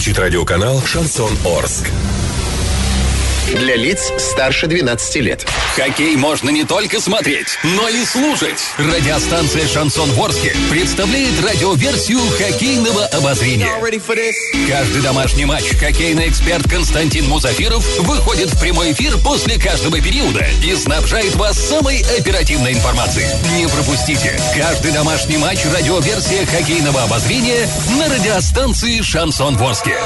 включить радиоканал «Шансон Орск». Для лиц старше 12 лет. Хоккей можно не только смотреть, но и слушать. Радиостанция «Шансон Ворске» представляет радиоверсию хоккейного обозрения. Каждый домашний матч хоккейный эксперт Константин Музафиров выходит в прямой эфир после каждого периода и снабжает вас самой оперативной информацией. Не пропустите. Каждый домашний матч радиоверсия хоккейного обозрения на радиостанции «Шансон Ворске».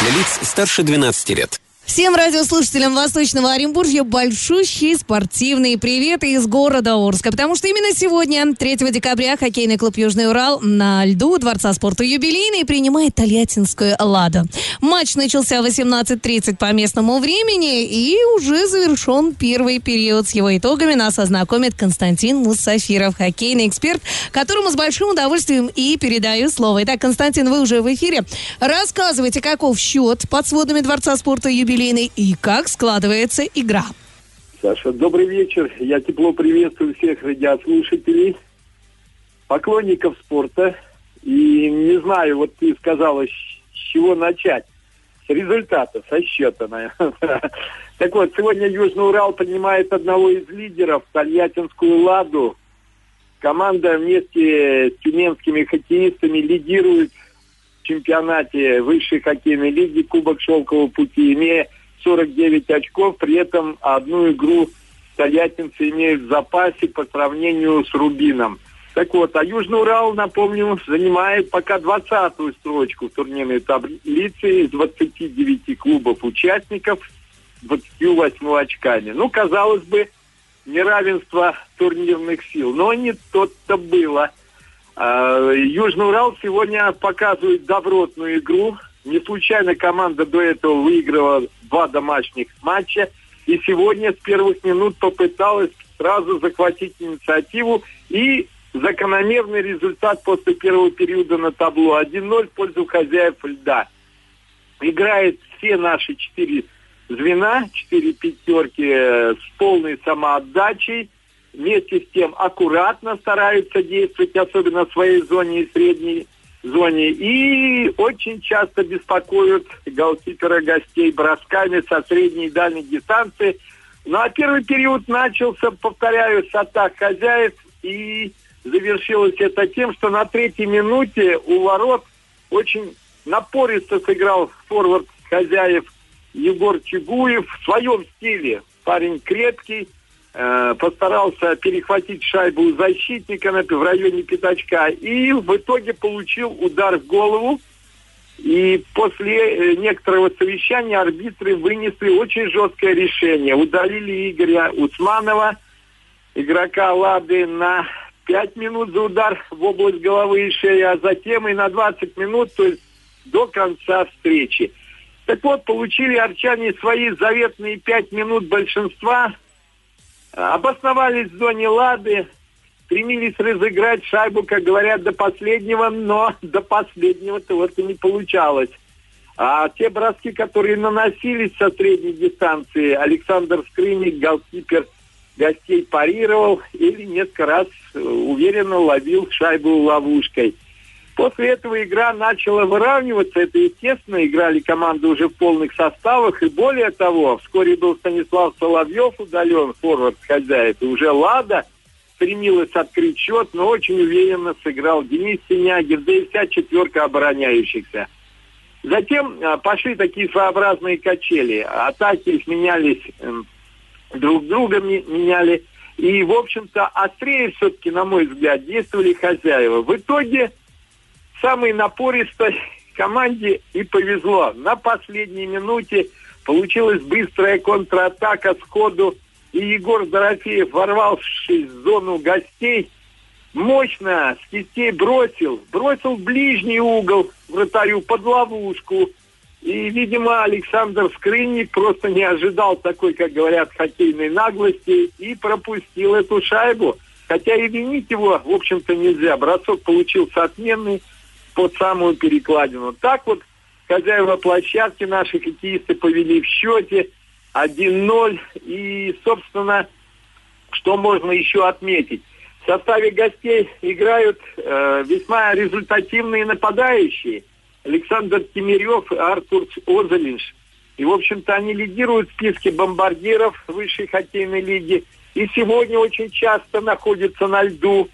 Для лиц старше 12 лет. Всем радиослушателям Восточного Оренбуржья большущий спортивный привет из города Орска, потому что именно сегодня, 3 декабря, хоккейный клуб «Южный Урал» на льду Дворца спорта «Юбилейный» принимает Тольяттинскую «Лада». Матч начался в 18.30 по местному времени и уже завершен первый период. С его итогами нас ознакомит Константин Мусафиров, хоккейный эксперт, которому с большим удовольствием и передаю слово. Итак, Константин, вы уже в эфире. Рассказывайте, каков счет под сводами Дворца спорта «Юбилейный» юбилейный и как складывается игра. Саша, добрый вечер. Я тепло приветствую всех радиослушателей, поклонников спорта. И не знаю, вот ты сказала, с чего начать. С результата, со счета, наверное. Так вот, сегодня Южный Урал принимает одного из лидеров, Тольяттинскую «Ладу». Команда вместе с тюменскими хоккеистами лидирует чемпионате высшей хоккейной лиги Кубок Шелкового пути, имея 49 очков, при этом одну игру тольяттинцы имеют в запасе по сравнению с Рубином. Так вот, а Южный Урал, напомню, занимает пока 20-ю строчку в турнирной таблице из 29 клубов участников 28 очками. Ну, казалось бы, неравенство турнирных сил, но не то-то было – Южный Урал сегодня показывает добротную игру. Не случайно команда до этого выиграла два домашних матча. И сегодня с первых минут попыталась сразу захватить инициативу. И закономерный результат после первого периода на табло. 1-0 в пользу хозяев льда. Играет все наши четыре звена, четыре пятерки э, с полной самоотдачей – вместе с тем аккуратно стараются действовать, особенно в своей зоне и средней зоне. И очень часто беспокоят голкипера гостей бросками со средней и дальней дистанции. Ну а первый период начался, повторяю, с атак хозяев. И завершилось это тем, что на третьей минуте у ворот очень напористо сыграл форвард хозяев Егор Чигуев в своем стиле. Парень крепкий, Э, постарался перехватить шайбу у защитника в районе пятачка и в итоге получил удар в голову. И после э, некоторого совещания арбитры вынесли очень жесткое решение. Удалили Игоря Усманова, игрока Лады, на 5 минут за удар в область головы и шеи, а затем и на 20 минут, то есть до конца встречи. Так вот, получили арчане свои заветные 5 минут большинства Обосновались в зоне Лады, стремились разыграть шайбу, как говорят, до последнего, но до последнего-то вот и не получалось. А те броски, которые наносились со средней дистанции, Александр Скрынник, голкипер гостей парировал или несколько раз э, уверенно ловил шайбу ловушкой. После этого игра начала выравниваться. Это естественно. Играли команды уже в полных составах. И более того, вскоре был Станислав Соловьев удален, форвард хозяев. И уже Лада стремилась открыть счет, но очень уверенно сыграл Денис Синягин, да и вся четверка обороняющихся. Затем а, пошли такие своеобразные качели. Атаки сменялись эм, друг друга меняли. И, в общем-то, острее все-таки, на мой взгляд, действовали хозяева. В итоге самой напористой команде и повезло. На последней минуте получилась быстрая контратака сходу, и Егор Дорофеев, ворвавшись в зону гостей, мощно с кистей бросил, бросил в ближний угол вратарю под ловушку. И, видимо, Александр Скрынник просто не ожидал такой, как говорят, хоккейной наглости и пропустил эту шайбу. Хотя и винить его, в общем-то, нельзя. Бросок получился отменный под самую перекладину. Так вот хозяева площадки наши хоккеисты повели в счете 1-0. И, собственно, что можно еще отметить? В составе гостей играют э, весьма результативные нападающие. Александр Тимирев и Артур Озалинш. И, в общем-то, они лидируют в списке бомбардиров высшей хоккейной лиги. И сегодня очень часто находятся на льду,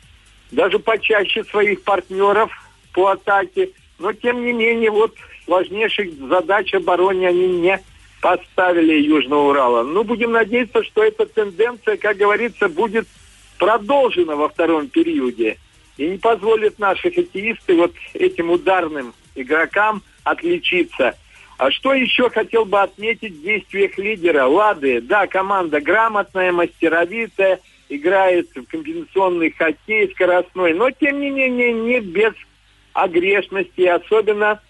даже почаще своих партнеров по атаке. Но, тем не менее, вот сложнейших задач обороне они не поставили Южного Урала. Ну, будем надеяться, что эта тенденция, как говорится, будет продолжена во втором периоде и не позволит наши хоккеисты вот этим ударным игрокам отличиться. А что еще хотел бы отметить в действиях лидера? Лады, да, команда грамотная, мастеровитая, играет в комбинационный хоккей скоростной, но тем не менее не без огрешности, особенно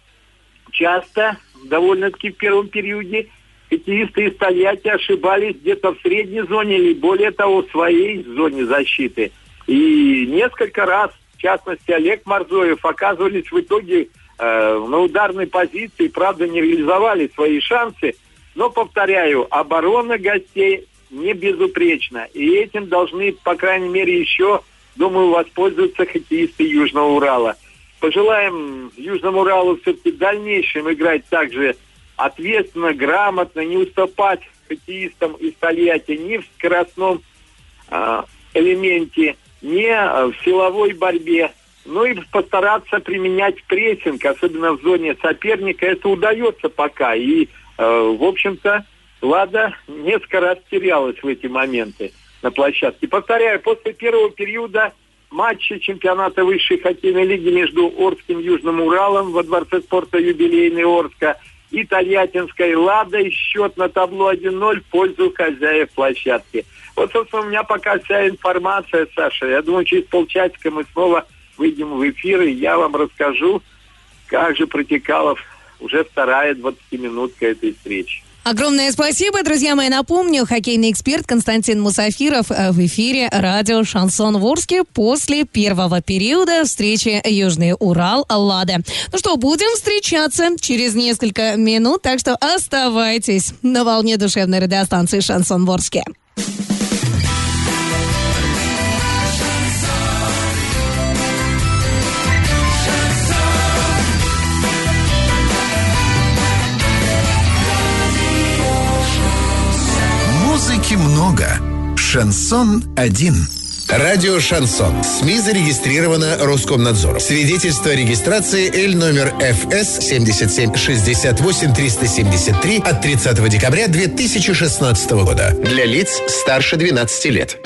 часто, довольно-таки в первом периоде, хоккеисты из Тольятти ошибались где-то в средней зоне или более того в своей зоне защиты. И несколько раз, в частности, Олег Марзоев оказывались в итоге э, на ударной позиции, правда, не реализовали свои шансы. Но, повторяю, оборона гостей не безупречна. И этим должны, по крайней мере, еще, думаю, воспользоваться хоккеисты Южного Урала. Пожелаем Южному Уралу все-таки в дальнейшем играть также ответственно, грамотно, не уступать хоккеистам из Тольятти ни в скоростном э, элементе, ни э, в силовой борьбе. Ну и постараться применять прессинг, особенно в зоне соперника. Это удается пока. И, э, в общем-то, Лада несколько раз терялась в эти моменты на площадке. Повторяю, после первого периода матча чемпионата высшей хоккейной лиги между Орским Южным Уралом во Дворце спорта юбилейный Орска – и Тольяттинской «Ладой». Счет на табло 1-0 в пользу хозяев площадки. Вот, собственно, у меня пока вся информация, Саша. Я думаю, через полчасика мы снова выйдем в эфир, и я вам расскажу, как же протекала уже вторая 20-минутка этой встречи. Огромное спасибо, друзья мои. Напомню, хоккейный эксперт Константин Мусафиров э, в эфире радио «Шансон Ворске» после первого периода встречи Южный Урал Лада. Ну что, будем встречаться через несколько минут, так что оставайтесь на волне душевной радиостанции «Шансон Ворске». Много. Шансон один. Радио «Шансон». СМИ зарегистрировано Роскомнадзором. Свидетельство о регистрации Л номер ФС 7768 373 от 30 декабря 2016 года. Для лиц старше 12 лет.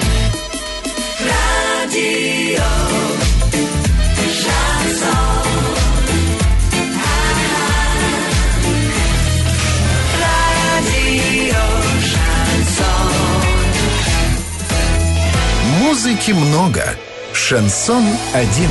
Музыки много. Шансон один.